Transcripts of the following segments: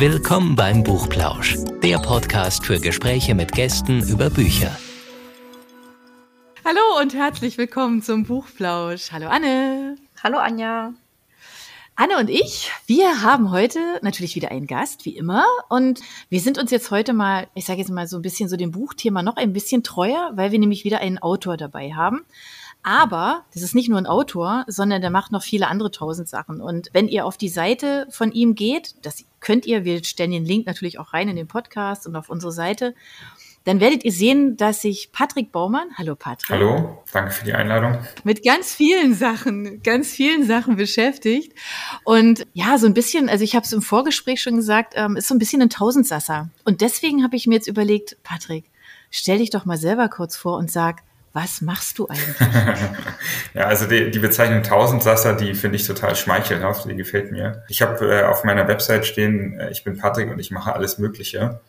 Willkommen beim Buchplausch, der Podcast für Gespräche mit Gästen über Bücher. Hallo und herzlich willkommen zum Buchplausch. Hallo Anne. Hallo Anja. Anne und ich, wir haben heute natürlich wieder einen Gast, wie immer. Und wir sind uns jetzt heute mal, ich sage jetzt mal so ein bisschen so dem Buchthema noch ein bisschen treuer, weil wir nämlich wieder einen Autor dabei haben. Aber das ist nicht nur ein Autor, sondern der macht noch viele andere tausend Sachen. Und wenn ihr auf die Seite von ihm geht, das könnt ihr, wir stellen den Link natürlich auch rein in den Podcast und auf unsere Seite dann werdet ihr sehen, dass sich Patrick Baumann, hallo Patrick. Hallo, danke für die Einladung. Mit ganz vielen Sachen, ganz vielen Sachen beschäftigt. Und ja, so ein bisschen, also ich habe es im Vorgespräch schon gesagt, ähm, ist so ein bisschen ein Tausendsasser. Und deswegen habe ich mir jetzt überlegt, Patrick, stell dich doch mal selber kurz vor und sag, was machst du eigentlich? ja, also die, die Bezeichnung Tausendsasser, die finde ich total schmeichelhaft, die gefällt mir. Ich habe äh, auf meiner Website stehen, äh, ich bin Patrick und ich mache alles Mögliche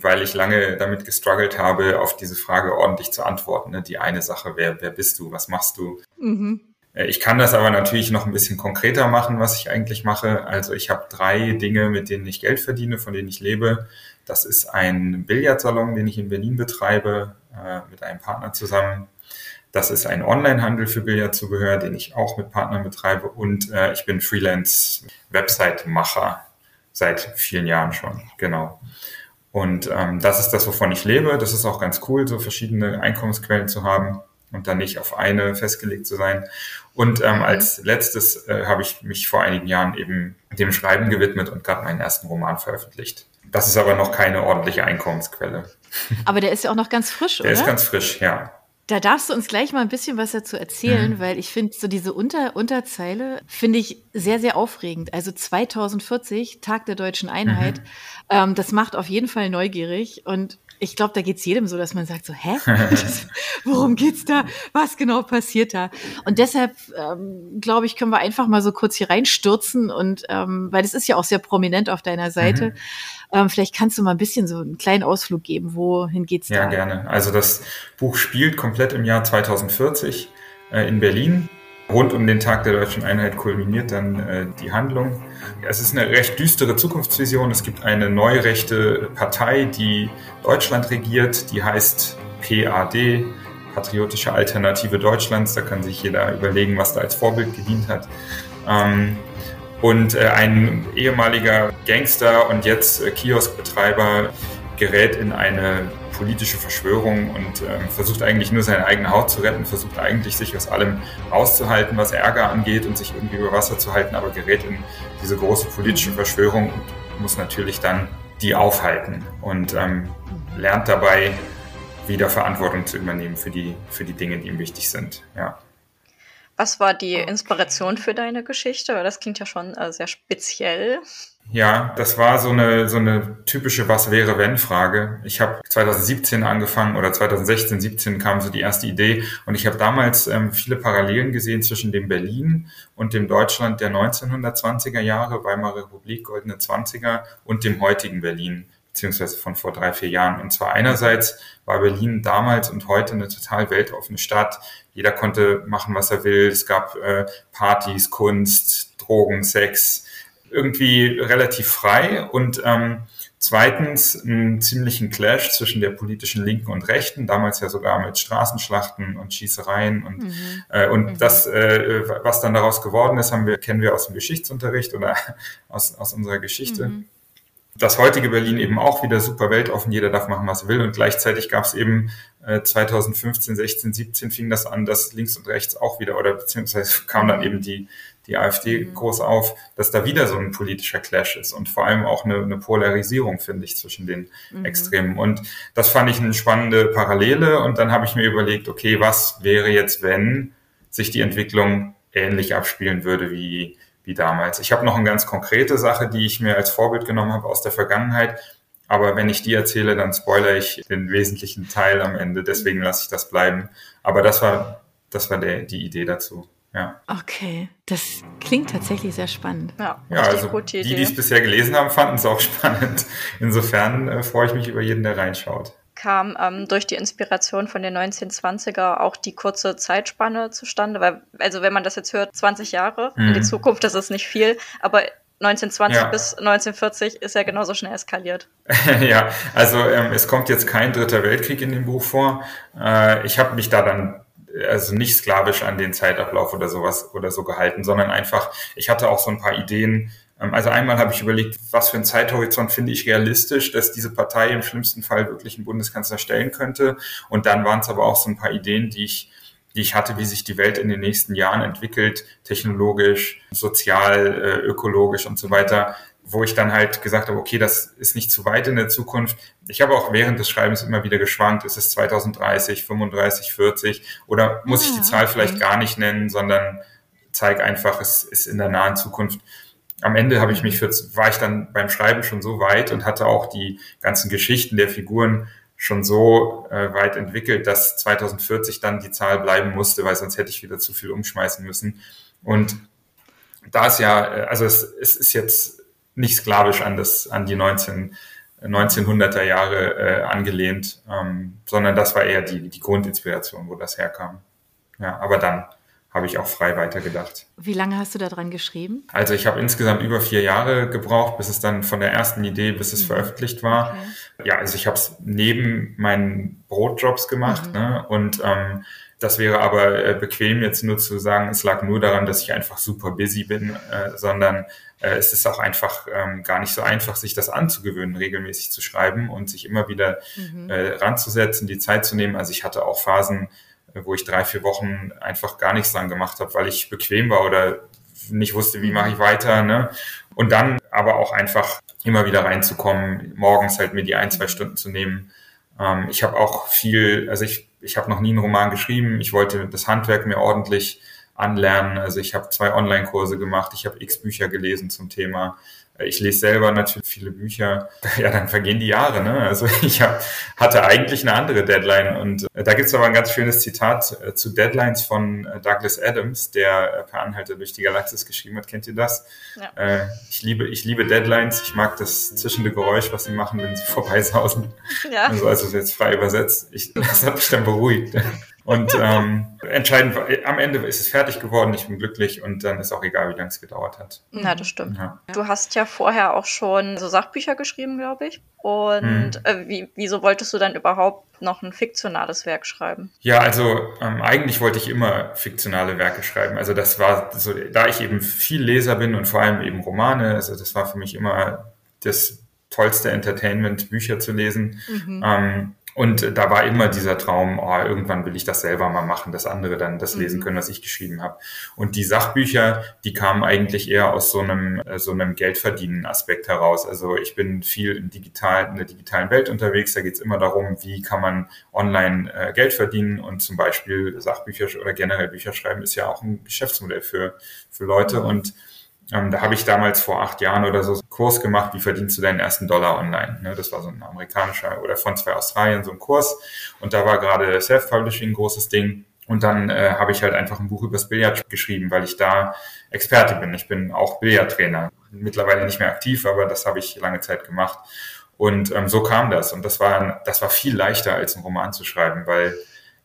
weil ich lange damit gestruggelt habe, auf diese Frage ordentlich zu antworten. Ne? Die eine Sache, wer, wer bist du, was machst du? Mhm. Äh, ich kann das aber natürlich noch ein bisschen konkreter machen, was ich eigentlich mache. Also ich habe drei Dinge, mit denen ich Geld verdiene, von denen ich lebe. Das ist ein Billardsalon, den ich in Berlin betreibe, äh, mit einem Partner zusammen. Das ist ein Onlinehandel für Billardzubehör, den ich auch mit Partnern betreibe. Und äh, ich bin Freelance-Website-Macher seit vielen Jahren schon. Genau. Und ähm, das ist das, wovon ich lebe. Das ist auch ganz cool, so verschiedene Einkommensquellen zu haben und dann nicht auf eine festgelegt zu sein. Und ähm, mhm. als letztes äh, habe ich mich vor einigen Jahren eben dem Schreiben gewidmet und gerade meinen ersten Roman veröffentlicht. Das ist aber noch keine ordentliche Einkommensquelle. Aber der ist ja auch noch ganz frisch, der oder? Der ist ganz frisch, ja. Da darfst du uns gleich mal ein bisschen was dazu erzählen, mhm. weil ich finde so diese Unter Unterzeile finde ich sehr, sehr aufregend. Also 2040, Tag der deutschen Einheit, mhm. ähm, das macht auf jeden Fall neugierig und ich glaube, da geht's jedem so, dass man sagt so, hä? worum geht's da? Was genau passiert da? Und deshalb, ähm, glaube ich, können wir einfach mal so kurz hier reinstürzen und ähm, weil das ist ja auch sehr prominent auf deiner Seite. Mhm. Ähm, vielleicht kannst du mal ein bisschen so einen kleinen Ausflug geben. Wohin geht's ja, da? Ja, gerne. Also das Buch spielt komplett im Jahr 2040 äh, in Berlin. Rund um den Tag der deutschen Einheit kulminiert dann äh, die Handlung. Es ist eine recht düstere Zukunftsvision. Es gibt eine neurechte Partei, die Deutschland regiert, die heißt PAD, Patriotische Alternative Deutschlands. Da kann sich jeder überlegen, was da als Vorbild gedient hat. Ähm, und äh, ein ehemaliger Gangster und jetzt äh, Kioskbetreiber gerät in eine politische Verschwörung und äh, versucht eigentlich nur seine eigene Haut zu retten, versucht eigentlich sich aus allem rauszuhalten, was Ärger angeht und sich irgendwie über Wasser zu halten, aber gerät in diese große politische Verschwörung und muss natürlich dann die aufhalten und ähm, lernt dabei wieder Verantwortung zu übernehmen für die, für die Dinge, die ihm wichtig sind. Ja. Was war die Inspiration für deine Geschichte? Das klingt ja schon äh, sehr speziell. Ja, das war so eine so eine typische Was wäre wenn Frage. Ich habe 2017 angefangen oder 2016, 17 kam so die erste Idee und ich habe damals ähm, viele Parallelen gesehen zwischen dem Berlin und dem Deutschland der 1920er Jahre, Weimarer Republik, goldene 20er und dem heutigen Berlin beziehungsweise von vor drei, vier Jahren. Und zwar einerseits war Berlin damals und heute eine total weltoffene Stadt. Jeder konnte machen, was er will. Es gab äh, Partys, Kunst, Drogen, Sex, irgendwie relativ frei und ähm, zweitens einen ziemlichen Clash zwischen der politischen Linken und Rechten, damals ja sogar mit Straßenschlachten und Schießereien und mhm. äh, und mhm. das, äh, was dann daraus geworden ist, haben wir kennen wir aus dem Geschichtsunterricht oder aus aus unserer Geschichte. Mhm das heutige Berlin eben auch wieder super weltoffen, jeder darf machen, was er will. Und gleichzeitig gab es eben äh, 2015, 16, 17 fing das an, dass links und rechts auch wieder, oder beziehungsweise kam dann eben die, die AfD mhm. groß auf, dass da wieder so ein politischer Clash ist und vor allem auch eine, eine Polarisierung, finde ich, zwischen den mhm. Extremen. Und das fand ich eine spannende Parallele. Und dann habe ich mir überlegt, okay, was wäre jetzt, wenn sich die Entwicklung ähnlich abspielen würde wie wie damals. Ich habe noch eine ganz konkrete Sache, die ich mir als Vorbild genommen habe aus der Vergangenheit. Aber wenn ich die erzähle, dann spoilere ich den wesentlichen Teil am Ende. Deswegen lasse ich das bleiben. Aber das war, das war der, die Idee dazu. Ja. Okay, das klingt tatsächlich sehr spannend. Ja, ja also die, die es bisher gelesen haben, fanden es auch spannend. Insofern äh, freue ich mich über jeden, der reinschaut kam ähm, durch die Inspiration von den 1920er auch die kurze Zeitspanne zustande? Weil, also wenn man das jetzt hört, 20 Jahre mhm. in die mhm. Zukunft, das ist nicht viel, aber 1920 ja. bis 1940 ist ja genauso schnell eskaliert. ja, also ähm, es kommt jetzt kein dritter Weltkrieg in dem Buch vor. Äh, ich habe mich da dann also nicht sklavisch an den Zeitablauf oder sowas oder so gehalten, sondern einfach, ich hatte auch so ein paar Ideen. Ähm, also einmal habe ich überlegt, was für ein Zeithorizont finde ich realistisch, dass diese Partei im schlimmsten Fall wirklich einen Bundeskanzler stellen könnte. Und dann waren es aber auch so ein paar Ideen, die ich die ich hatte, wie sich die Welt in den nächsten Jahren entwickelt, technologisch, sozial, äh, ökologisch und so weiter, wo ich dann halt gesagt habe, okay, das ist nicht zu weit in der Zukunft. Ich habe auch während des Schreibens immer wieder geschwankt, ist es 2030, 35, 40 oder muss ah, ich die ah, Zahl okay. vielleicht gar nicht nennen, sondern zeige einfach, es ist in der nahen Zukunft. Am Ende habe ich mich für, war ich dann beim Schreiben schon so weit und hatte auch die ganzen Geschichten der Figuren schon so äh, weit entwickelt, dass 2040 dann die Zahl bleiben musste, weil sonst hätte ich wieder zu viel umschmeißen müssen. Und da ist ja, äh, also es, es ist jetzt nicht sklavisch an das, an die 19, 1900er Jahre äh, angelehnt, ähm, sondern das war eher die, die Grundinspiration, wo das herkam. Ja, aber dann habe ich auch frei weitergedacht. Wie lange hast du daran geschrieben? Also ich habe insgesamt über vier Jahre gebraucht, bis es dann von der ersten Idee, bis es mhm. veröffentlicht war. Okay. Ja, also ich habe es neben meinen Brotjobs gemacht mhm. ne? und ähm, das wäre aber äh, bequem jetzt nur zu sagen, es lag nur daran, dass ich einfach super busy bin, äh, sondern äh, es ist auch einfach ähm, gar nicht so einfach, sich das anzugewöhnen, regelmäßig zu schreiben und sich immer wieder mhm. äh, ranzusetzen, die Zeit zu nehmen. Also ich hatte auch Phasen, wo ich drei, vier Wochen einfach gar nichts dran gemacht habe, weil ich bequem war oder nicht wusste, wie mache ich weiter. Ne? Und dann aber auch einfach immer wieder reinzukommen, morgens halt mir die ein, zwei Stunden zu nehmen. Ähm, ich habe auch viel, also ich, ich habe noch nie einen Roman geschrieben. Ich wollte das Handwerk mir ordentlich anlernen. Also ich habe zwei Online-Kurse gemacht, ich habe x Bücher gelesen zum Thema. Ich lese selber natürlich viele Bücher. Ja, dann vergehen die Jahre. Ne? Also ich hab, hatte eigentlich eine andere Deadline. Und äh, da gibt's aber ein ganz schönes Zitat äh, zu Deadlines von äh, Douglas Adams, der Per Anhalter durch die Galaxis geschrieben hat. Kennt ihr das? Ja. ich, liebe, ich liebe Deadlines. Ich mag das zischende Geräusch, was sie machen, wenn sie vorbeisausen. Ja. Also, also jetzt frei übersetzt. Ich, das hat mich dann beruhigt. Und ähm, entscheidend, am Ende ist es fertig geworden, ich bin glücklich und dann ist auch egal, wie lange es gedauert hat. Na, das stimmt. Ja. Du hast ja vorher auch schon so Sachbücher geschrieben, glaube ich. Und hm. äh, wie, wieso wolltest du dann überhaupt noch ein fiktionales Werk schreiben? Ja, also ähm, eigentlich wollte ich immer fiktionale Werke schreiben. Also das war so, da ich eben viel Leser bin und vor allem eben Romane, also das war für mich immer das tollste Entertainment, Bücher zu lesen. Mhm. Ähm, und da war immer dieser Traum, oh, irgendwann will ich das selber mal machen, dass andere dann das lesen mhm. können, was ich geschrieben habe. Und die Sachbücher, die kamen eigentlich eher aus so einem, äh, so einem Geldverdienen-Aspekt heraus. Also ich bin viel in, digital, in der digitalen Welt unterwegs. Da geht es immer darum, wie kann man online äh, Geld verdienen. Und zum Beispiel Sachbücher oder generell Bücher schreiben ist ja auch ein Geschäftsmodell für, für Leute. Mhm. Und ähm, da habe ich damals vor acht Jahren oder so einen Kurs gemacht, wie verdienst du deinen ersten Dollar online. Ne? Das war so ein amerikanischer oder von zwei Australien so ein Kurs. Und da war gerade Self-Publishing ein großes Ding. Und dann äh, habe ich halt einfach ein Buch übers Billard geschrieben, weil ich da Experte bin. Ich bin auch Billardtrainer. Mittlerweile nicht mehr aktiv, aber das habe ich lange Zeit gemacht. Und ähm, so kam das. Und das war, das war viel leichter, als einen Roman zu schreiben, weil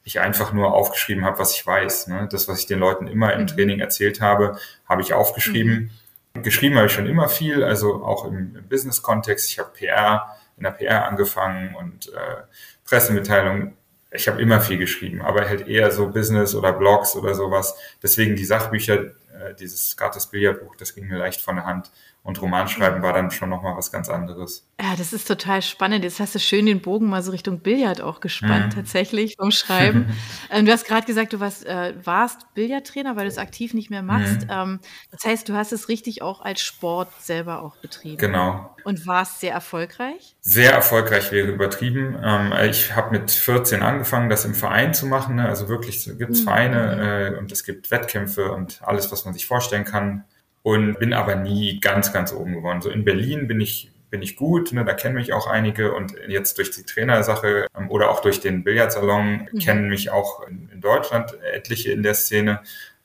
ich einfach nur aufgeschrieben habe, was ich weiß. Ne? Das, was ich den Leuten immer im mhm. Training erzählt habe, habe ich aufgeschrieben. Geschrieben habe ich schon immer viel, also auch im, im Business-Kontext. Ich habe PR, in der PR angefangen und äh, Pressemitteilungen. Ich habe immer viel geschrieben, aber halt eher so Business oder Blogs oder sowas. Deswegen die Sachbücher, äh, dieses Gattes Billardbuch, das ging mir leicht von der Hand. Und Romanschreiben war dann schon nochmal was ganz anderes. Ja, das ist total spannend. Jetzt hast du schön den Bogen mal so Richtung Billard auch gespannt, mhm. tatsächlich vom Schreiben. ähm, du hast gerade gesagt, du warst, äh, warst Billardtrainer, weil du es aktiv nicht mehr machst. Mhm. Ähm, das heißt, du hast es richtig auch als Sport selber auch betrieben. Genau. Und warst sehr erfolgreich? Sehr erfolgreich wäre übertrieben. Ähm, ich habe mit 14 angefangen, das im Verein zu machen. Ne? Also wirklich gibt es mhm. Vereine äh, und es gibt Wettkämpfe und alles, was man sich vorstellen kann und bin aber nie ganz, ganz oben geworden. So in Berlin bin ich bin ich gut, ne, da kennen mich auch einige und jetzt durch die Trainersache ähm, oder auch durch den Billardsalon mhm. kennen mich auch in, in, Deutschland etliche in der Szene.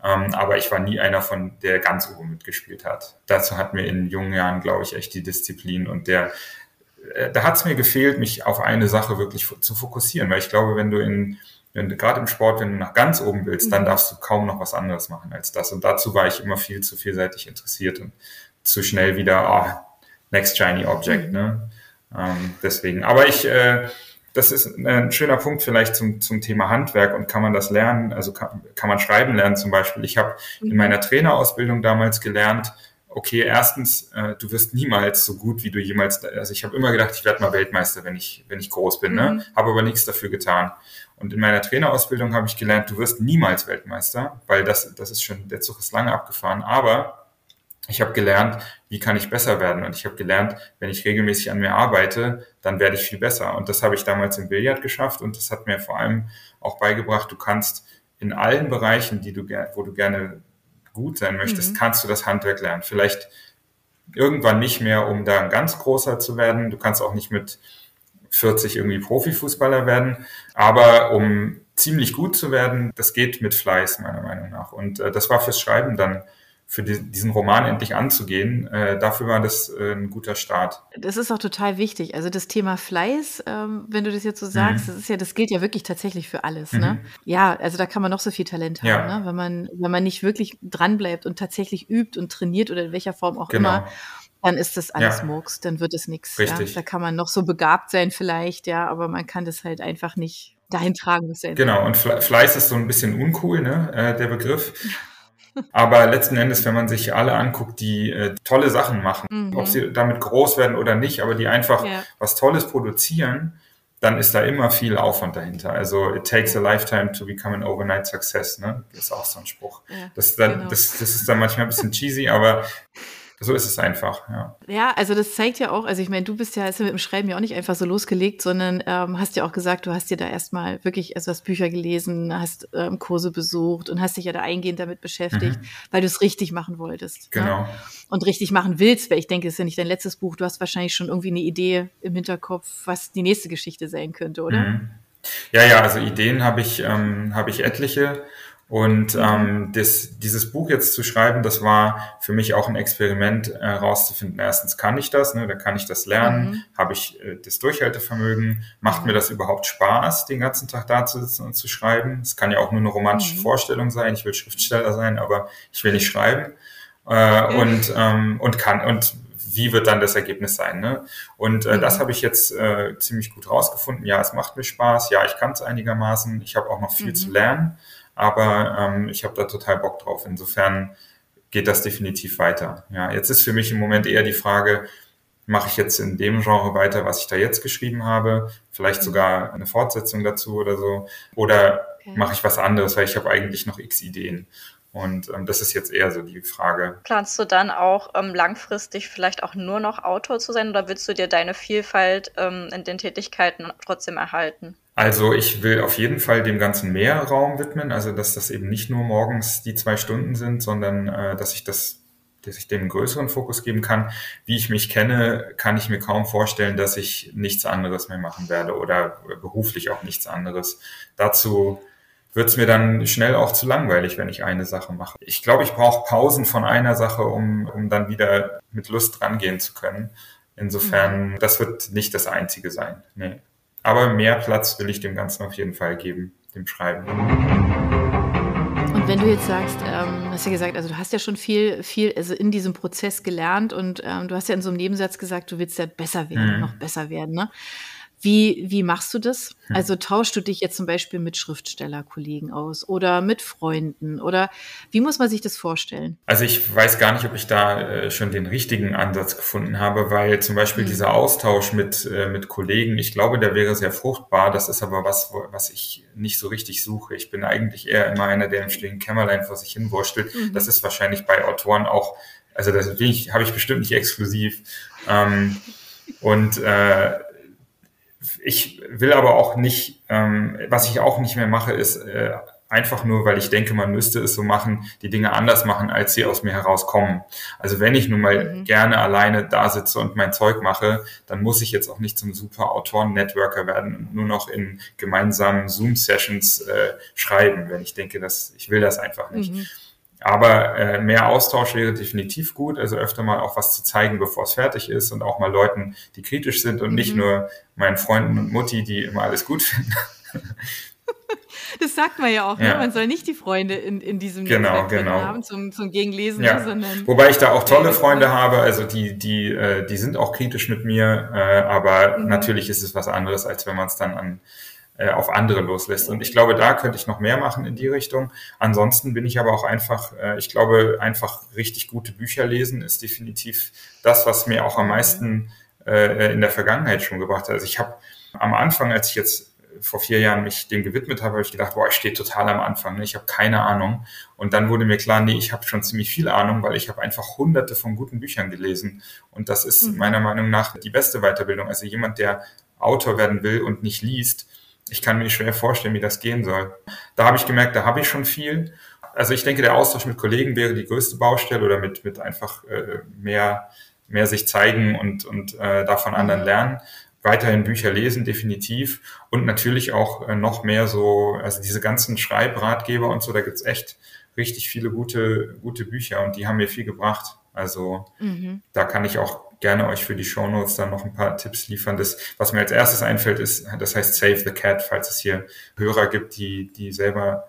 Ähm, aber ich war nie einer von, der ganz oben mitgespielt hat. Dazu hat mir in jungen Jahren, glaube ich, echt die Disziplin und der, äh, da hat es mir gefehlt, mich auf eine Sache wirklich zu fokussieren, weil ich glaube, wenn du in wenn gerade im Sport, wenn du nach ganz oben willst, dann mhm. darfst du kaum noch was anderes machen als das. Und dazu war ich immer viel zu vielseitig interessiert. Und zu schnell wieder, oh, next shiny object. Mhm. Ne? Ähm, deswegen. Aber ich, äh, das ist ein schöner Punkt vielleicht zum, zum Thema Handwerk und kann man das lernen, also kann, kann man schreiben lernen zum Beispiel. Ich habe in mhm. meiner Trainerausbildung damals gelernt, okay, erstens, äh, du wirst niemals so gut, wie du jemals, also ich habe immer gedacht, ich werde mal Weltmeister, wenn ich, wenn ich groß bin, ne? mhm. ne? habe aber nichts dafür getan. Und in meiner Trainerausbildung habe ich gelernt, du wirst niemals Weltmeister, weil das, das ist schon, der Zug ist lange abgefahren, aber ich habe gelernt, wie kann ich besser werden? Und ich habe gelernt, wenn ich regelmäßig an mir arbeite, dann werde ich viel besser. Und das habe ich damals im Billard geschafft und das hat mir vor allem auch beigebracht, du kannst in allen Bereichen, die du, wo du gerne gut sein möchtest, mhm. kannst du das Handwerk lernen. Vielleicht irgendwann nicht mehr, um da ein ganz großer zu werden. Du kannst auch nicht mit 40 irgendwie Profifußballer werden, aber um ziemlich gut zu werden, das geht mit Fleiß meiner Meinung nach. Und äh, das war fürs Schreiben dann für die, diesen Roman endlich anzugehen. Äh, dafür war das äh, ein guter Start. Das ist auch total wichtig. Also das Thema Fleiß, ähm, wenn du das jetzt so sagst, mhm. das ist ja, das gilt ja wirklich tatsächlich für alles. Ne? Mhm. Ne? Ja, also da kann man noch so viel Talent haben, ja. ne? wenn man, wenn man nicht wirklich dranbleibt und tatsächlich übt und trainiert oder in welcher Form auch genau. immer dann ist das alles ja. Murks, dann wird es nichts. Richtig. Ja? Da kann man noch so begabt sein vielleicht, ja, aber man kann das halt einfach nicht dahin tragen. Genau, und Fleiß ist so ein bisschen uncool, ne, äh, der Begriff. Aber letzten Endes, wenn man sich alle anguckt, die äh, tolle Sachen machen, mhm. ob sie damit groß werden oder nicht, aber die einfach ja. was Tolles produzieren, dann ist da immer viel Aufwand dahinter. Also it takes a lifetime to become an overnight success, ne? Das ist auch so ein Spruch. Ja, das, dann, genau. das, das ist dann manchmal ein bisschen cheesy, aber so ist es einfach, ja. Ja, also das zeigt ja auch, also ich meine, du bist ja, hast ja mit dem Schreiben ja auch nicht einfach so losgelegt, sondern ähm, hast ja auch gesagt, du hast dir da erstmal wirklich, also hast Bücher gelesen, hast ähm, Kurse besucht und hast dich ja da eingehend damit beschäftigt, mhm. weil du es richtig machen wolltest. Genau. Ne? Und richtig machen willst, weil ich denke, es ist ja nicht dein letztes Buch, du hast wahrscheinlich schon irgendwie eine Idee im Hinterkopf, was die nächste Geschichte sein könnte, oder? Mhm. Ja, ja, also Ideen habe ich, ähm, habe ich etliche. Und mhm. ähm, das, dieses Buch jetzt zu schreiben, das war für mich auch ein Experiment äh, rauszufinden. Erstens kann ich das, ne, da kann ich das lernen, mhm. habe ich äh, das Durchhaltevermögen, macht mhm. mir das überhaupt Spaß, den ganzen Tag da zu sitzen und zu schreiben. Es kann ja auch nur eine romantische mhm. Vorstellung sein, ich will Schriftsteller sein, aber ich will nicht schreiben. Äh, und, ähm, und kann und wie wird dann das Ergebnis sein? Ne? Und äh, das mhm. habe ich jetzt äh, ziemlich gut rausgefunden. Ja, es macht mir Spaß. Ja, ich kann es einigermaßen. Ich habe auch noch viel zu mhm. lernen aber ähm, ich habe da total Bock drauf. Insofern geht das definitiv weiter. Ja, jetzt ist für mich im Moment eher die Frage, mache ich jetzt in dem Genre weiter, was ich da jetzt geschrieben habe, vielleicht sogar eine Fortsetzung dazu oder so, oder okay. mache ich was anderes, weil ich habe eigentlich noch x Ideen. Und ähm, das ist jetzt eher so die Frage. Planst du dann auch ähm, langfristig vielleicht auch nur noch Autor zu sein oder willst du dir deine Vielfalt ähm, in den Tätigkeiten trotzdem erhalten? Also ich will auf jeden Fall dem Ganzen mehr Raum widmen, also dass das eben nicht nur morgens die zwei Stunden sind, sondern äh, dass ich das dass ich dem größeren Fokus geben kann. Wie ich mich kenne, kann ich mir kaum vorstellen, dass ich nichts anderes mehr machen werde oder beruflich auch nichts anderes. Dazu wird es mir dann schnell auch zu langweilig, wenn ich eine Sache mache. Ich glaube, ich brauche Pausen von einer Sache, um, um dann wieder mit Lust rangehen zu können. Insofern, mhm. das wird nicht das Einzige sein. Nee. Aber mehr Platz will ich dem Ganzen auf jeden Fall geben, dem Schreiben. Und wenn du jetzt sagst, ähm, hast ja gesagt, also du hast ja schon viel, viel, also in diesem Prozess gelernt und ähm, du hast ja in so einem Nebensatz gesagt, du willst ja besser werden, mhm. noch besser werden. Ne? Wie, wie machst du das? Hm. Also tauschst du dich jetzt zum Beispiel mit Schriftstellerkollegen aus oder mit Freunden oder wie muss man sich das vorstellen? Also ich weiß gar nicht, ob ich da äh, schon den richtigen Ansatz gefunden habe, weil zum Beispiel hm. dieser Austausch mit, äh, mit Kollegen, ich glaube, der wäre sehr fruchtbar. Das ist aber was, was ich nicht so richtig suche. Ich bin eigentlich eher immer einer, der im stillen Kämmerlein vor sich hin wurstelt. Mhm. Das ist wahrscheinlich bei Autoren auch, also das habe ich bestimmt nicht exklusiv. Ähm, und äh, ich will aber auch nicht, ähm, was ich auch nicht mehr mache, ist äh, einfach nur, weil ich denke, man müsste es so machen, die Dinge anders machen, als sie aus mir herauskommen. Also wenn ich nun mal mhm. gerne alleine da sitze und mein Zeug mache, dann muss ich jetzt auch nicht zum super Autoren-Networker werden und nur noch in gemeinsamen Zoom-Sessions äh, schreiben, wenn ich denke, dass ich will das einfach nicht. Mhm. Aber äh, mehr Austausch wäre definitiv gut, also öfter mal auch was zu zeigen, bevor es fertig ist und auch mal Leuten, die kritisch sind und mhm. nicht nur meinen Freunden und Mutti, die immer alles gut finden. Das sagt man ja auch, ne? ja. Ne? man soll nicht die Freunde in, in diesem genau, Netzwerk genau. haben zum, zum Gegenlesen, ja. sondern. Wobei ich da auch tolle Freunde habe, also die, die, äh, die sind auch kritisch mit mir, äh, aber mhm. natürlich ist es was anderes, als wenn man es dann an äh, auf andere loslässt. Und ich glaube, da könnte ich noch mehr machen in die Richtung. Ansonsten bin ich aber auch einfach, äh, ich glaube, einfach richtig gute Bücher lesen ist definitiv das, was mir auch am meisten äh, in der Vergangenheit schon gebracht hat. Also ich habe am Anfang, als ich jetzt vor vier Jahren mich dem gewidmet habe, habe ich gedacht, boah, ich stehe total am Anfang, ne? ich habe keine Ahnung. Und dann wurde mir klar, nee, ich habe schon ziemlich viel Ahnung, weil ich habe einfach hunderte von guten Büchern gelesen. Und das ist mhm. meiner Meinung nach die beste Weiterbildung. Also jemand, der Autor werden will und nicht liest, ich kann mir schwer vorstellen, wie das gehen soll. Da habe ich gemerkt, da habe ich schon viel. Also ich denke, der Austausch mit Kollegen wäre die größte Baustelle oder mit, mit einfach äh, mehr, mehr sich zeigen und, und äh, davon anderen lernen. Weiterhin Bücher lesen, definitiv. Und natürlich auch äh, noch mehr so, also diese ganzen Schreibratgeber und so, da gibt's echt richtig viele gute, gute Bücher und die haben mir viel gebracht. Also mhm. da kann ich auch gerne euch für die Show Notes dann noch ein paar Tipps liefern. Das, was mir als erstes einfällt, ist, das heißt Save the Cat, falls es hier Hörer gibt, die, die selber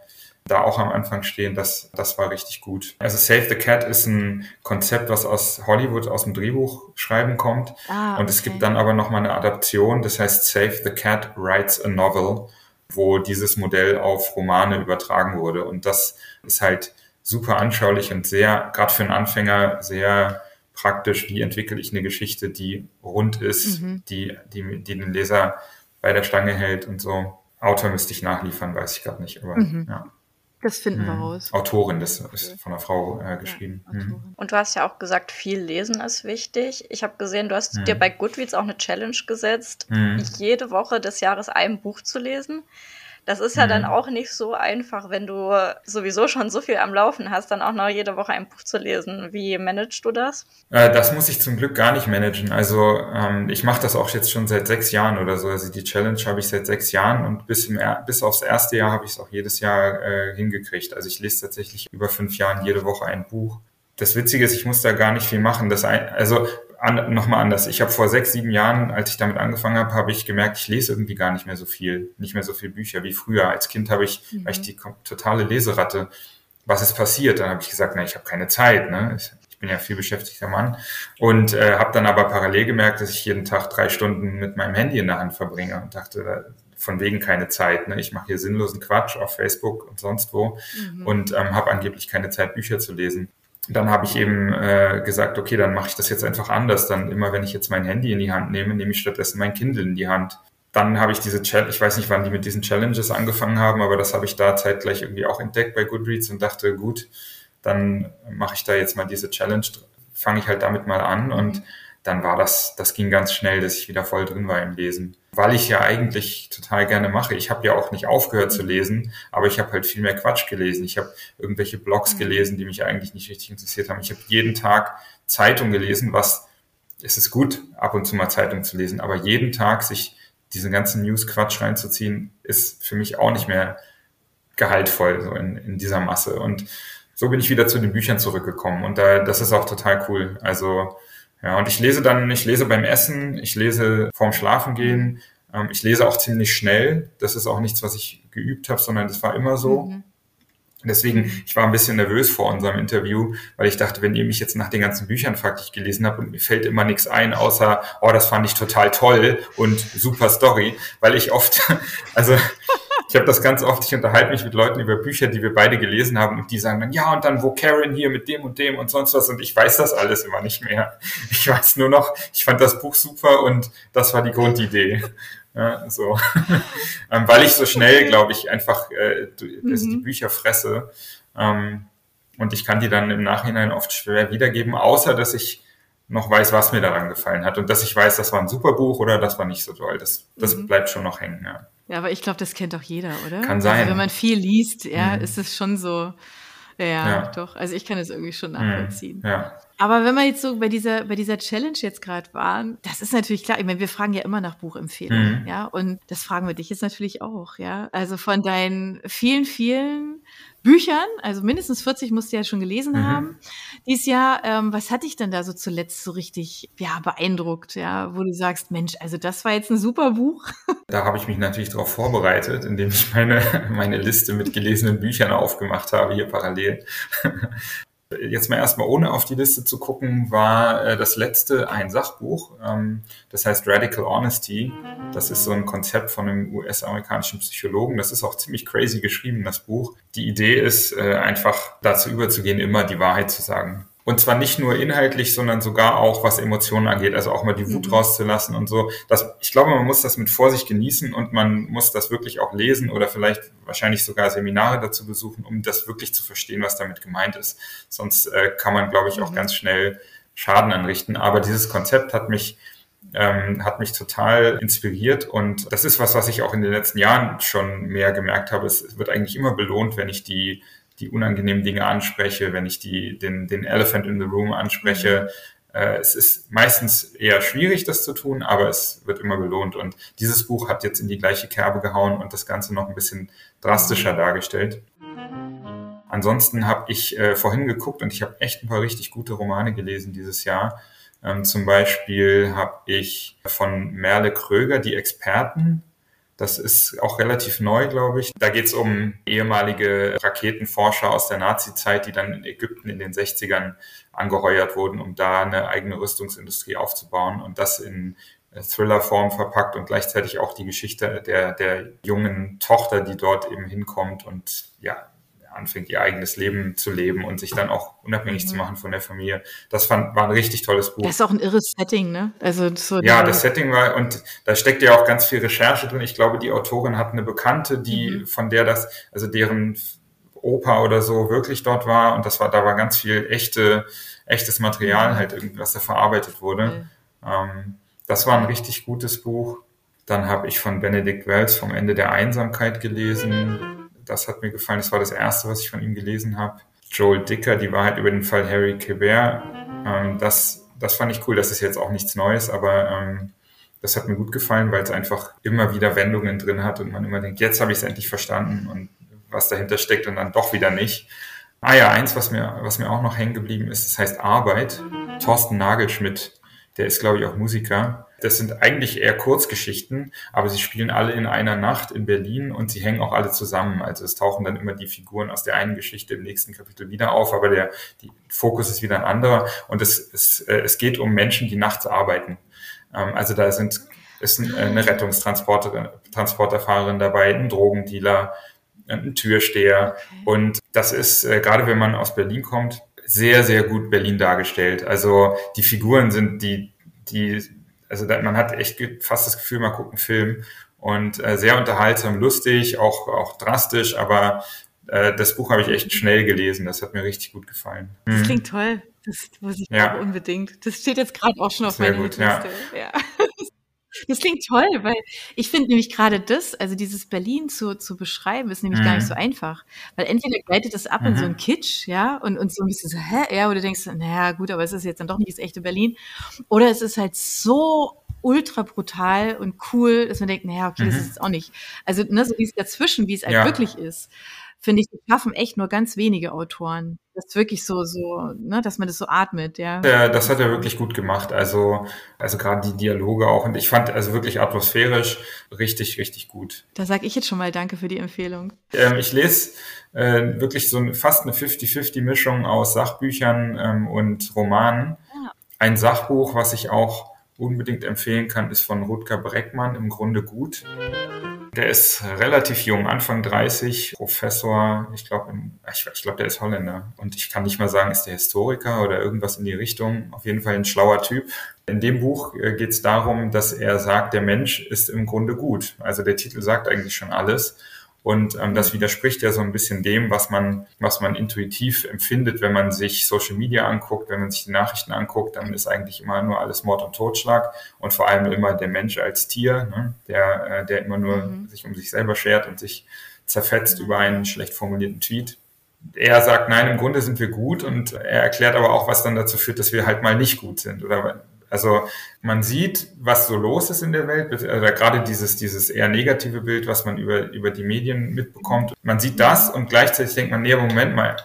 da auch am Anfang stehen, das, das war richtig gut. Also Save the Cat ist ein Konzept, was aus Hollywood, aus dem Drehbuchschreiben kommt. Ah, okay. Und es gibt dann aber nochmal eine Adaption, das heißt Save the Cat Writes a Novel, wo dieses Modell auf Romane übertragen wurde. Und das ist halt super anschaulich und sehr, gerade für einen Anfänger, sehr praktisch, wie entwickle ich eine Geschichte, die rund ist, mhm. die, die, die den Leser bei der Stange hält und so. Autor müsste ich nachliefern, weiß ich gerade nicht, aber mhm. ja. Das finden wir mhm. raus. Autorin, das ist von einer Frau äh, geschrieben. Ja, mhm. Und du hast ja auch gesagt, viel lesen ist wichtig. Ich habe gesehen, du hast mhm. dir bei Goodreads auch eine Challenge gesetzt, mhm. jede Woche des Jahres ein Buch zu lesen. Das ist ja mhm. dann auch nicht so einfach, wenn du sowieso schon so viel am Laufen hast, dann auch noch jede Woche ein Buch zu lesen. Wie managst du das? Äh, das muss ich zum Glück gar nicht managen. Also ähm, ich mache das auch jetzt schon seit sechs Jahren oder so. Also die Challenge habe ich seit sechs Jahren und bis, im, bis aufs erste Jahr habe ich es auch jedes Jahr äh, hingekriegt. Also ich lese tatsächlich über fünf Jahren jede Woche ein Buch das Witzige ist, ich muss da gar nicht viel machen. Das ein, also an, nochmal anders. Ich habe vor sechs, sieben Jahren, als ich damit angefangen habe, habe ich gemerkt, ich lese irgendwie gar nicht mehr so viel, nicht mehr so viel Bücher wie früher. Als Kind habe ich, mhm. war ich die totale Leseratte. Was ist passiert? Dann habe ich gesagt, na, ich habe keine Zeit. Ne? Ich, ich bin ja viel beschäftigter Mann und äh, habe dann aber parallel gemerkt, dass ich jeden Tag drei Stunden mit meinem Handy in der Hand verbringe und dachte, von wegen keine Zeit. Ne? Ich mache hier sinnlosen Quatsch auf Facebook und sonst wo mhm. und ähm, habe angeblich keine Zeit, Bücher zu lesen dann habe ich eben äh, gesagt, okay, dann mache ich das jetzt einfach anders. Dann immer, wenn ich jetzt mein Handy in die Hand nehme, nehme ich stattdessen mein Kindle in die Hand. Dann habe ich diese Challenge, ich weiß nicht, wann die mit diesen Challenges angefangen haben, aber das habe ich da zeitgleich irgendwie auch entdeckt bei Goodreads und dachte, gut, dann mache ich da jetzt mal diese Challenge, fange ich halt damit mal an und dann war das, das ging ganz schnell, dass ich wieder voll drin war im Lesen. Weil ich ja eigentlich total gerne mache. Ich habe ja auch nicht aufgehört zu lesen, aber ich habe halt viel mehr Quatsch gelesen. Ich habe irgendwelche Blogs gelesen, die mich eigentlich nicht richtig interessiert haben. Ich habe jeden Tag Zeitung gelesen, was es ist gut, ab und zu mal Zeitung zu lesen, aber jeden Tag sich diesen ganzen News-Quatsch reinzuziehen, ist für mich auch nicht mehr gehaltvoll so in, in dieser Masse. Und so bin ich wieder zu den Büchern zurückgekommen. Und da, das ist auch total cool. Also ja, und ich lese dann, ich lese beim Essen, ich lese vorm Schlafengehen, ähm, ich lese auch ziemlich schnell. Das ist auch nichts, was ich geübt habe, sondern das war immer so. Mhm. Deswegen, ich war ein bisschen nervös vor unserem Interview, weil ich dachte, wenn ihr mich jetzt nach den ganzen Büchern fragt, die ich gelesen habe und mir fällt immer nichts ein, außer, oh, das fand ich total toll und super Story, weil ich oft, also habe das ganz oft, ich unterhalte mich mit Leuten über Bücher, die wir beide gelesen haben und die sagen dann, ja, und dann wo Karen hier mit dem und dem und sonst was und ich weiß das alles immer nicht mehr. Ich weiß nur noch, ich fand das Buch super und das war die Grundidee. Ja, so. ähm, weil ich so schnell, glaube ich, einfach äh, mhm. die Bücher fresse. Ähm, und ich kann die dann im Nachhinein oft schwer wiedergeben, außer dass ich noch weiß, was mir daran gefallen hat und dass ich weiß, das war ein super Buch oder das war nicht so toll. Das, das mhm. bleibt schon noch hängen. Ja. Ja, aber ich glaube, das kennt doch jeder, oder? Kann sein. Also wenn man viel liest, ja, mhm. ist es schon so. Ja, ja, doch. Also ich kann es irgendwie schon mhm. nachvollziehen. Ja. Aber wenn wir jetzt so bei dieser, bei dieser Challenge jetzt gerade waren, das ist natürlich klar. Ich meine, wir fragen ja immer nach Buchempfehlungen, mhm. ja. Und das fragen wir dich jetzt natürlich auch, ja. Also von deinen vielen, vielen Büchern, also mindestens 40 musst du ja schon gelesen mhm. haben dieses Jahr. Ähm, was hat dich denn da so zuletzt so richtig ja, beeindruckt, ja, wo du sagst, Mensch, also das war jetzt ein super Buch? Da habe ich mich natürlich darauf vorbereitet, indem ich meine, meine Liste mit gelesenen Büchern aufgemacht habe, hier parallel. Jetzt mal erstmal ohne auf die Liste zu gucken, war äh, das letzte ein Sachbuch, ähm, das heißt Radical Honesty. Das ist so ein Konzept von einem US-amerikanischen Psychologen. Das ist auch ziemlich crazy geschrieben, das Buch. Die Idee ist äh, einfach dazu überzugehen, immer die Wahrheit zu sagen. Und zwar nicht nur inhaltlich, sondern sogar auch, was Emotionen angeht, also auch mal die Wut mhm. rauszulassen und so. Das, ich glaube, man muss das mit Vorsicht genießen und man muss das wirklich auch lesen oder vielleicht wahrscheinlich sogar Seminare dazu besuchen, um das wirklich zu verstehen, was damit gemeint ist. Sonst äh, kann man, glaube ich, auch mhm. ganz schnell Schaden anrichten. Aber dieses Konzept hat mich ähm, hat mich total inspiriert und das ist was, was ich auch in den letzten Jahren schon mehr gemerkt habe. Es wird eigentlich immer belohnt, wenn ich die die unangenehmen Dinge anspreche, wenn ich die, den, den Elephant in the Room anspreche. Mhm. Äh, es ist meistens eher schwierig, das zu tun, aber es wird immer belohnt. Und dieses Buch hat jetzt in die gleiche Kerbe gehauen und das Ganze noch ein bisschen drastischer dargestellt. Ansonsten habe ich äh, vorhin geguckt und ich habe echt ein paar richtig gute Romane gelesen dieses Jahr. Ähm, zum Beispiel habe ich von Merle Kröger die Experten das ist auch relativ neu, glaube ich. Da geht es um ehemalige Raketenforscher aus der Nazi-Zeit, die dann in Ägypten in den 60ern angeheuert wurden, um da eine eigene Rüstungsindustrie aufzubauen und das in Thriller-Form verpackt und gleichzeitig auch die Geschichte der, der jungen Tochter, die dort eben hinkommt und ja, anfängt, ihr eigenes Leben zu leben und sich dann auch unabhängig mhm. zu machen von der Familie. Das fand, war ein richtig tolles Buch. Das ist auch ein irres Setting, ne? Also so ja, das Setting war und da steckt ja auch ganz viel Recherche drin. Ich glaube, die Autorin hat eine Bekannte, die mhm. von der das, also deren Opa oder so wirklich dort war und das war, da war ganz viel echte, echtes Material mhm. halt irgendwas da verarbeitet wurde. Ähm, das war ein richtig gutes Buch. Dann habe ich von Benedict Wells vom Ende der Einsamkeit gelesen das hat mir gefallen. Das war das erste, was ich von ihm gelesen habe. Joel Dicker, die Wahrheit über den Fall Harry Quebert. Ähm, das, das fand ich cool. Das ist jetzt auch nichts Neues, aber ähm, das hat mir gut gefallen, weil es einfach immer wieder Wendungen drin hat und man immer denkt, jetzt habe ich es endlich verstanden und was dahinter steckt und dann doch wieder nicht. Ah ja, eins, was mir, was mir auch noch hängen geblieben ist, das heißt Arbeit. Thorsten Nagelschmidt, der ist, glaube ich, auch Musiker. Das sind eigentlich eher Kurzgeschichten, aber sie spielen alle in einer Nacht in Berlin und sie hängen auch alle zusammen. Also es tauchen dann immer die Figuren aus der einen Geschichte im nächsten Kapitel wieder auf, aber der die Fokus ist wieder ein anderer und es, es, äh, es geht um Menschen, die nachts arbeiten. Ähm, also da sind ist eine Rettungstransporterfahrerin dabei, ein Drogendealer, ein Türsteher okay. und das ist äh, gerade wenn man aus Berlin kommt sehr sehr gut Berlin dargestellt. Also die Figuren sind die die also da, man hat echt fast das Gefühl, man guckt einen Film und äh, sehr unterhaltsam, lustig, auch, auch drastisch, aber äh, das Buch habe ich echt schnell gelesen. Das hat mir richtig gut gefallen. Das mhm. klingt toll. Das muss ich ja. unbedingt. Das steht jetzt gerade auch schon auf meiner Liste. Ja. ja. Das klingt toll, weil ich finde nämlich gerade das, also dieses Berlin zu, zu beschreiben, ist nämlich mhm. gar nicht mhm. so einfach. Weil entweder gleitet das ab mhm. in so mhm. ein Kitsch, ja, und, und so ein bisschen so, hä, ja, oder du denkst, naja, gut, aber es ist jetzt dann doch nicht das echte Berlin. Oder es ist halt so ultra brutal und cool, dass man denkt, naja, okay, mhm. das ist es auch nicht. Also, ne, so wie es dazwischen, wie es halt ja. wirklich ist finde ich, das schaffen echt nur ganz wenige Autoren. Das ist wirklich so, so, ne, dass man das so atmet, ja. ja das hat er wirklich gut gemacht. Also, also gerade die Dialoge auch. Und ich fand also wirklich atmosphärisch richtig, richtig gut. Da sage ich jetzt schon mal Danke für die Empfehlung. Ähm, ich lese äh, wirklich so fast eine 50-50-Mischung aus Sachbüchern ähm, und Romanen. Ja. Ein Sachbuch, was ich auch unbedingt empfehlen kann, ist von Rutger Breckmann, im Grunde gut. Der ist relativ jung, Anfang 30, Professor, ich glaube, ich, ich glaube, der ist Holländer. Und ich kann nicht mal sagen, ist der Historiker oder irgendwas in die Richtung. Auf jeden Fall ein schlauer Typ. In dem Buch äh, geht es darum, dass er sagt, der Mensch ist im Grunde gut. Also der Titel sagt eigentlich schon alles. Und ähm, das widerspricht ja so ein bisschen dem, was man, was man intuitiv empfindet, wenn man sich Social Media anguckt, wenn man sich die Nachrichten anguckt, dann ist eigentlich immer nur alles Mord und Totschlag und vor allem immer der Mensch als Tier, ne, der, äh, der immer nur mhm. sich um sich selber schert und sich zerfetzt über einen schlecht formulierten Tweet. Er sagt, nein, im Grunde sind wir gut und er erklärt aber auch, was dann dazu führt, dass wir halt mal nicht gut sind oder Also man sieht, was so los ist in der Welt, oder gerade dieses, dieses eher negative Bild, was man über, über die Medien mitbekommt. Man sieht das und gleichzeitig denkt man, nee, Moment mal,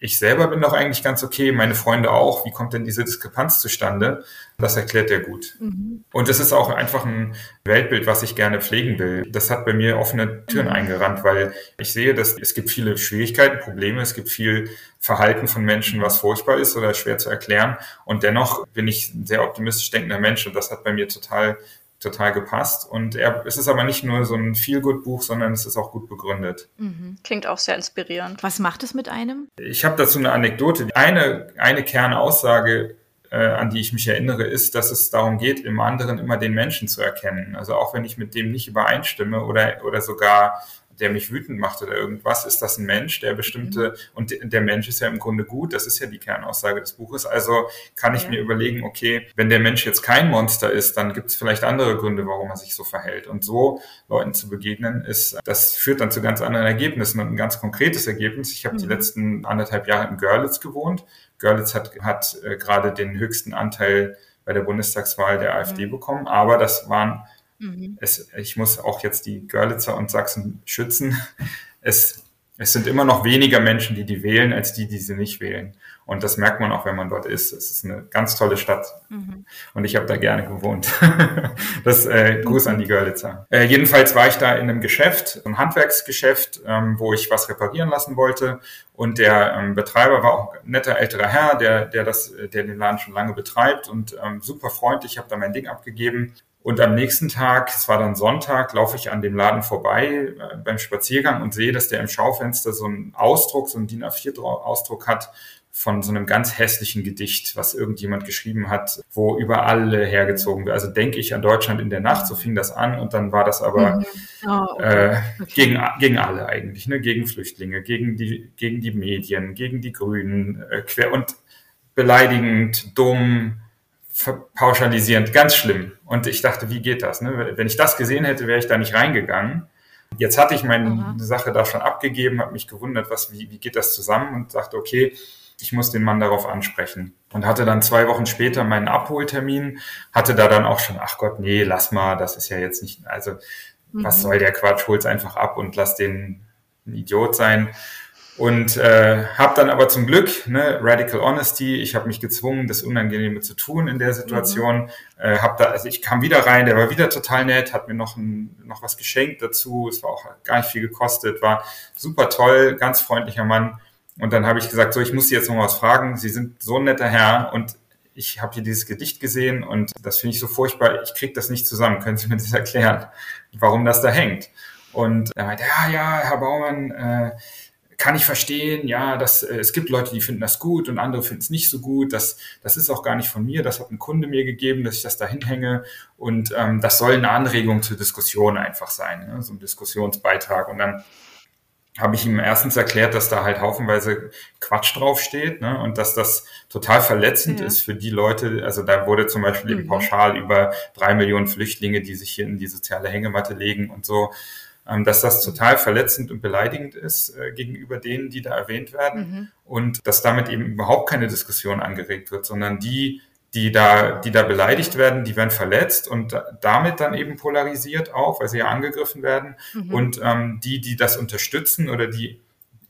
ich selber bin doch eigentlich ganz okay, meine Freunde auch. Wie kommt denn diese Diskrepanz zustande? Das erklärt er gut. Mhm. Und es ist auch einfach ein Weltbild, was ich gerne pflegen will. Das hat bei mir offene Türen mhm. eingerannt, weil ich sehe, dass es gibt viele Schwierigkeiten, Probleme, es gibt viel Verhalten von Menschen, was furchtbar ist oder schwer zu erklären. Und dennoch bin ich ein sehr optimistisch denkender Mensch und das hat bei mir total total gepasst. Und er, es ist aber nicht nur so ein Feel-Good-Buch, sondern es ist auch gut begründet. Mhm. Klingt auch sehr inspirierend. Was macht es mit einem? Ich habe dazu eine Anekdote. Eine, eine Kernaussage, äh, an die ich mich erinnere, ist, dass es darum geht, im anderen immer den Menschen zu erkennen. Also auch wenn ich mit dem nicht übereinstimme oder, oder sogar der mich wütend macht oder irgendwas, ist das ein Mensch, der bestimmte, mhm. und der Mensch ist ja im Grunde gut, das ist ja die Kernaussage des Buches. Also kann ich ja. mir überlegen, okay, wenn der Mensch jetzt kein Monster ist, dann gibt es vielleicht andere Gründe, warum er sich so verhält. Und so Leuten zu begegnen, ist, das führt dann zu ganz anderen Ergebnissen und ein ganz konkretes Ergebnis. Ich habe mhm. die letzten anderthalb Jahre in Görlitz gewohnt. Görlitz hat, hat äh, gerade den höchsten Anteil bei der Bundestagswahl der AfD mhm. bekommen, aber das waren Mhm. Es, ich muss auch jetzt die Görlitzer und Sachsen schützen. Es, es sind immer noch weniger Menschen, die die wählen, als die, die sie nicht wählen. Und das merkt man auch, wenn man dort ist. Es ist eine ganz tolle Stadt. Mhm. Und ich habe da gerne gewohnt. das äh, Gruß an die Görlitzer. Äh, jedenfalls war ich da in einem Geschäft, einem Handwerksgeschäft, ähm, wo ich was reparieren lassen wollte. Und der ähm, Betreiber war auch ein netter älterer Herr, der, der, das, der den Laden schon lange betreibt und ähm, super freundlich. Ich habe da mein Ding abgegeben. Und am nächsten Tag, es war dann Sonntag, laufe ich an dem Laden vorbei äh, beim Spaziergang und sehe, dass der im Schaufenster so einen Ausdruck, so einen DIN A4-Ausdruck hat von so einem ganz hässlichen Gedicht, was irgendjemand geschrieben hat, wo über alle hergezogen wird. Also denke ich an Deutschland in der Nacht, so fing das an und dann war das aber mhm. oh, okay. äh, gegen, gegen alle eigentlich, ne? gegen Flüchtlinge, gegen die, gegen die Medien, gegen die Grünen, äh, quer und beleidigend, dumm, pauschalisierend, ganz schlimm. Und ich dachte, wie geht das? Ne? Wenn ich das gesehen hätte, wäre ich da nicht reingegangen. Jetzt hatte ich meine Aha. Sache da schon abgegeben, habe mich gewundert, was, wie, wie geht das zusammen und dachte, okay, ich muss den Mann darauf ansprechen. Und hatte dann zwei Wochen später meinen Abholtermin, hatte da dann auch schon, ach Gott, nee, lass mal, das ist ja jetzt nicht, also mhm. was soll der Quatsch, hol's einfach ab und lass den ein Idiot sein. Und äh, habe dann aber zum Glück, ne, Radical Honesty, ich habe mich gezwungen, das Unangenehme zu tun in der Situation. Mhm. Äh, hab da, also ich kam wieder rein, der war wieder total nett, hat mir noch, ein, noch was geschenkt dazu. Es war auch gar nicht viel gekostet, war super toll, ganz freundlicher Mann. Und dann habe ich gesagt, so, ich muss Sie jetzt noch was fragen. Sie sind so ein netter Herr und ich habe hier dieses Gedicht gesehen und das finde ich so furchtbar. Ich kriege das nicht zusammen. Können Sie mir das erklären, warum das da hängt? Und er meinte, ja, ja, Herr Baumann, äh, kann ich verstehen, ja, dass äh, es gibt Leute, die finden das gut und andere finden es nicht so gut. Das, das ist auch gar nicht von mir, das hat ein Kunde mir gegeben, dass ich das da hinhänge. Und ähm, das soll eine Anregung zur Diskussion einfach sein, ne? so ein Diskussionsbeitrag. Und dann habe ich ihm erstens erklärt, dass da halt haufenweise Quatsch draufsteht ne? und dass das total verletzend ja. ist für die Leute. Also da wurde zum Beispiel mhm. eben pauschal über drei Millionen Flüchtlinge, die sich hier in die soziale Hängematte legen und so dass das total verletzend und beleidigend ist äh, gegenüber denen, die da erwähnt werden mhm. und dass damit eben überhaupt keine Diskussion angeregt wird, sondern die, die da, die da beleidigt werden, die werden verletzt und damit dann eben polarisiert auch, weil sie ja angegriffen werden mhm. und ähm, die, die das unterstützen oder die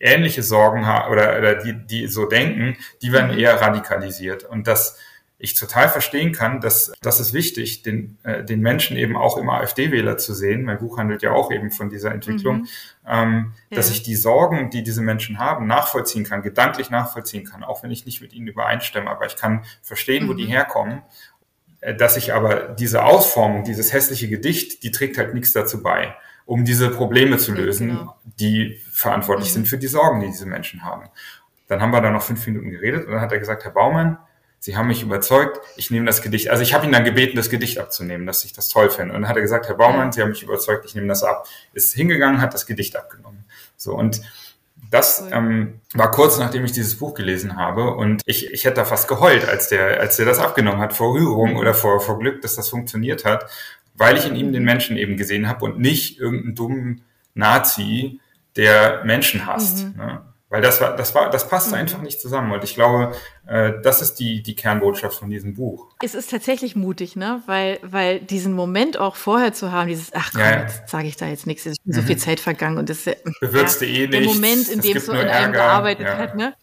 ähnliche Sorgen haben oder, oder die, die so denken, die werden mhm. eher radikalisiert und das ich total verstehen kann, dass das ist wichtig, den, äh, den Menschen eben auch im AfD-Wähler zu sehen. Mein Buch handelt ja auch eben von dieser Entwicklung, mhm. ähm, ja. dass ich die Sorgen, die diese Menschen haben, nachvollziehen kann, gedanklich nachvollziehen kann, auch wenn ich nicht mit ihnen übereinstimme, aber ich kann verstehen, mhm. wo die mhm. herkommen. Äh, dass ich aber diese Ausformung, dieses hässliche Gedicht, die trägt halt nichts dazu bei, um diese Probleme zu lösen, genau. die verantwortlich mhm. sind für die Sorgen, die diese Menschen haben. Dann haben wir da noch fünf Minuten geredet und dann hat er gesagt, Herr Baumann, Sie haben mich überzeugt, ich nehme das Gedicht. Also ich habe ihn dann gebeten, das Gedicht abzunehmen, dass ich das toll finde. Und dann hat er gesagt, Herr Baumann, Sie haben mich überzeugt, ich nehme das ab. Ist hingegangen, hat das Gedicht abgenommen. So und das ähm, war kurz nachdem ich dieses Buch gelesen habe und ich, ich hätte da fast geheult, als der, als der das abgenommen hat, vor Rührung oder vor, vor Glück, dass das funktioniert hat, weil ich in ihm den Menschen eben gesehen habe und nicht irgendeinen dummen Nazi, der Menschen hasst. Mhm. Ne? Weil das war, das war, das passt mhm. einfach nicht zusammen. Und ich glaube, äh, das ist die, die Kernbotschaft von diesem Buch. Es ist tatsächlich mutig, ne? Weil, weil diesen Moment auch vorher zu haben, dieses, ach komm, ja, jetzt sage ich da jetzt nichts, es ist mhm. so viel Zeit vergangen und das bewirkst ja, eh nichts. Der Moment, in dem es so in einem gearbeitet ja. hat, ne?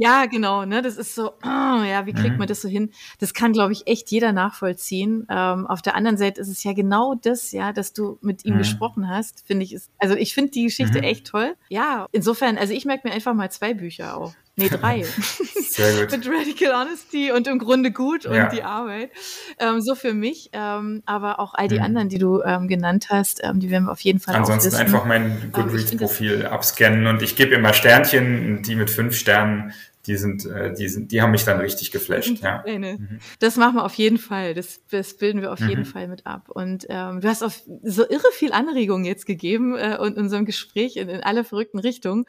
Ja, genau, ne? Das ist so, oh, ja, wie kriegt mhm. man das so hin? Das kann, glaube ich, echt jeder nachvollziehen. Ähm, auf der anderen Seite ist es ja genau das, ja, dass du mit ihm mhm. gesprochen hast, finde ich ist, also ich finde die Geschichte mhm. echt toll. Ja, insofern, also ich merke mir einfach mal zwei Bücher auch. Nee, drei. Sehr gut. Mit Radical Honesty und im Grunde gut und ja. die Arbeit. Ähm, so für mich. Ähm, aber auch all die mhm. anderen, die du ähm, genannt hast, ähm, die werden wir auf jeden Fall Ansonsten einfach mein Goodreads-Profil abscannen und ich gebe immer Sternchen, die mit fünf Sternen die sind, äh, die sind, die haben mich dann richtig geflasht. Ja. Mhm. Das machen wir auf jeden Fall. Das, das bilden wir auf mhm. jeden Fall mit ab. Und ähm, du hast auf so irre viel Anregungen jetzt gegeben äh, und in unserem Gespräch in, in alle verrückten Richtungen.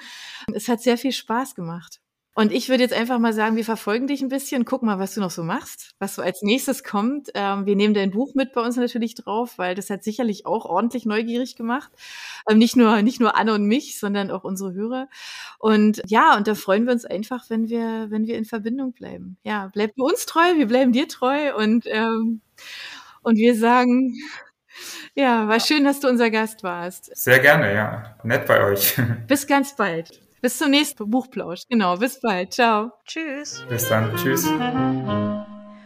Es hat sehr viel Spaß gemacht. Und ich würde jetzt einfach mal sagen, wir verfolgen dich ein bisschen, guck mal, was du noch so machst, was so als nächstes kommt. Ähm, wir nehmen dein Buch mit bei uns natürlich drauf, weil das hat sicherlich auch ordentlich neugierig gemacht. Ähm, nicht nur, nicht nur Anne und mich, sondern auch unsere Hörer. Und ja, und da freuen wir uns einfach, wenn wir, wenn wir in Verbindung bleiben. Ja, bleib uns treu, wir bleiben dir treu und, ähm, und wir sagen, ja, war schön, dass du unser Gast warst. Sehr gerne, ja. Nett bei euch. Bis ganz bald. Bis zum nächsten Buchplausch. Genau, bis bald. Ciao. Tschüss. Bis dann. Tschüss.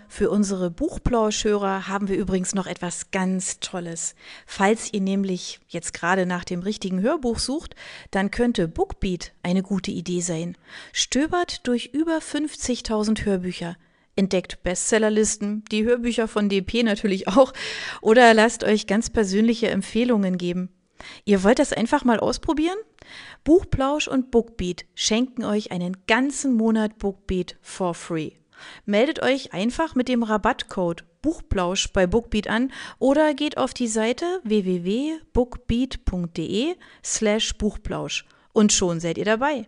Für unsere Buchplauschhörer haben wir übrigens noch etwas ganz Tolles. Falls ihr nämlich jetzt gerade nach dem richtigen Hörbuch sucht, dann könnte Bookbeat eine gute Idee sein. Stöbert durch über 50.000 Hörbücher. Entdeckt Bestsellerlisten, die Hörbücher von DP natürlich auch, oder lasst euch ganz persönliche Empfehlungen geben. Ihr wollt das einfach mal ausprobieren? Buchplausch und Bookbeat schenken euch einen ganzen Monat Bookbeat for free. Meldet euch einfach mit dem Rabattcode Buchplausch bei Bookbeat an oder geht auf die Seite www.bookbeat.de slash Buchplausch und schon seid ihr dabei.